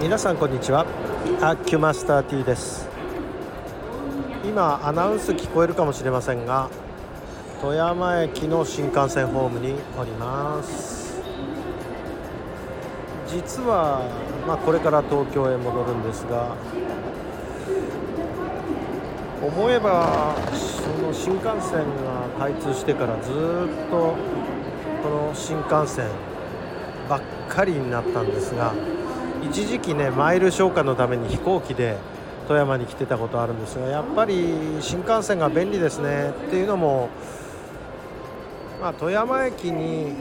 皆さんこんにちは。アキュマスター T です。今アナウンス聞こえるかもしれませんが富山駅の新幹線ホームにおります。実は、まあ、これから東京へ戻るんですが思えばその新幹線が開通してからずっとこの新幹線ばっかりになったんですが一時期ねマイル消化のために飛行機で富山に来てたことあるんですがやっぱり新幹線が便利ですね。っていうのも、まあ、富山駅に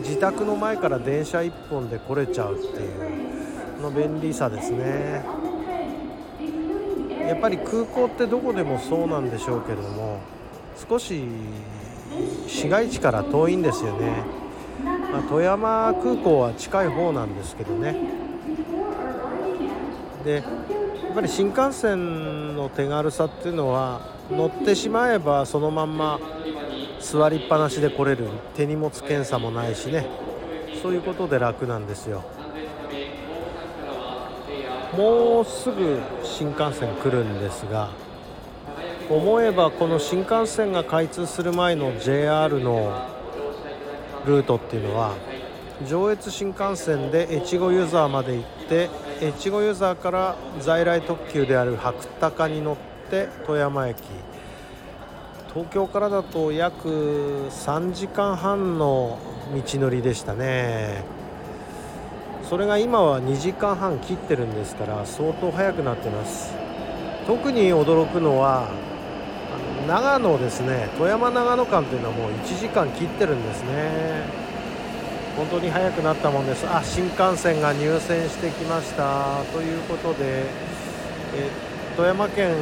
自宅の前から電車1本で来れちゃうっていうの便利さですね。やっぱり空港ってどこでもそうなんでしょうけども少し市街地から遠いんですよね、まあ、富山空港は近い方なんですけどね。でやっぱり新幹線の手軽さっていうのは乗ってしまえばそのまんま座りっぱなしで来れる。手荷物検査もないしね。そういうことで楽なんですよ。もうすぐ新幹線来るんですが思えばこの新幹線が開通する前の JR のルートっていうのは上越新幹線で越後湯沢まで行って越後湯沢から在来特急である白鷹に乗って富山駅。東京からだと約3時間半の道のりでしたね。それが今は2時間半切ってるんですから相当速くなってます。特に驚くのは長野ですね。富山長野間というのはもう1時間切ってるんですね。本当に早くなったもんです。あ新幹線が入線してきました。ということでえ富山県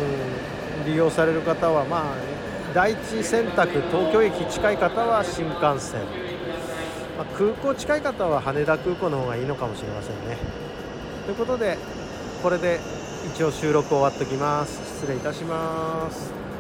利用される方はまあ第一選択東京駅近い方は新幹線、まあ、空港近い方は羽田空港の方がいいのかもしれませんね。ということでこれで一応収録終わっておきます。失礼いたします。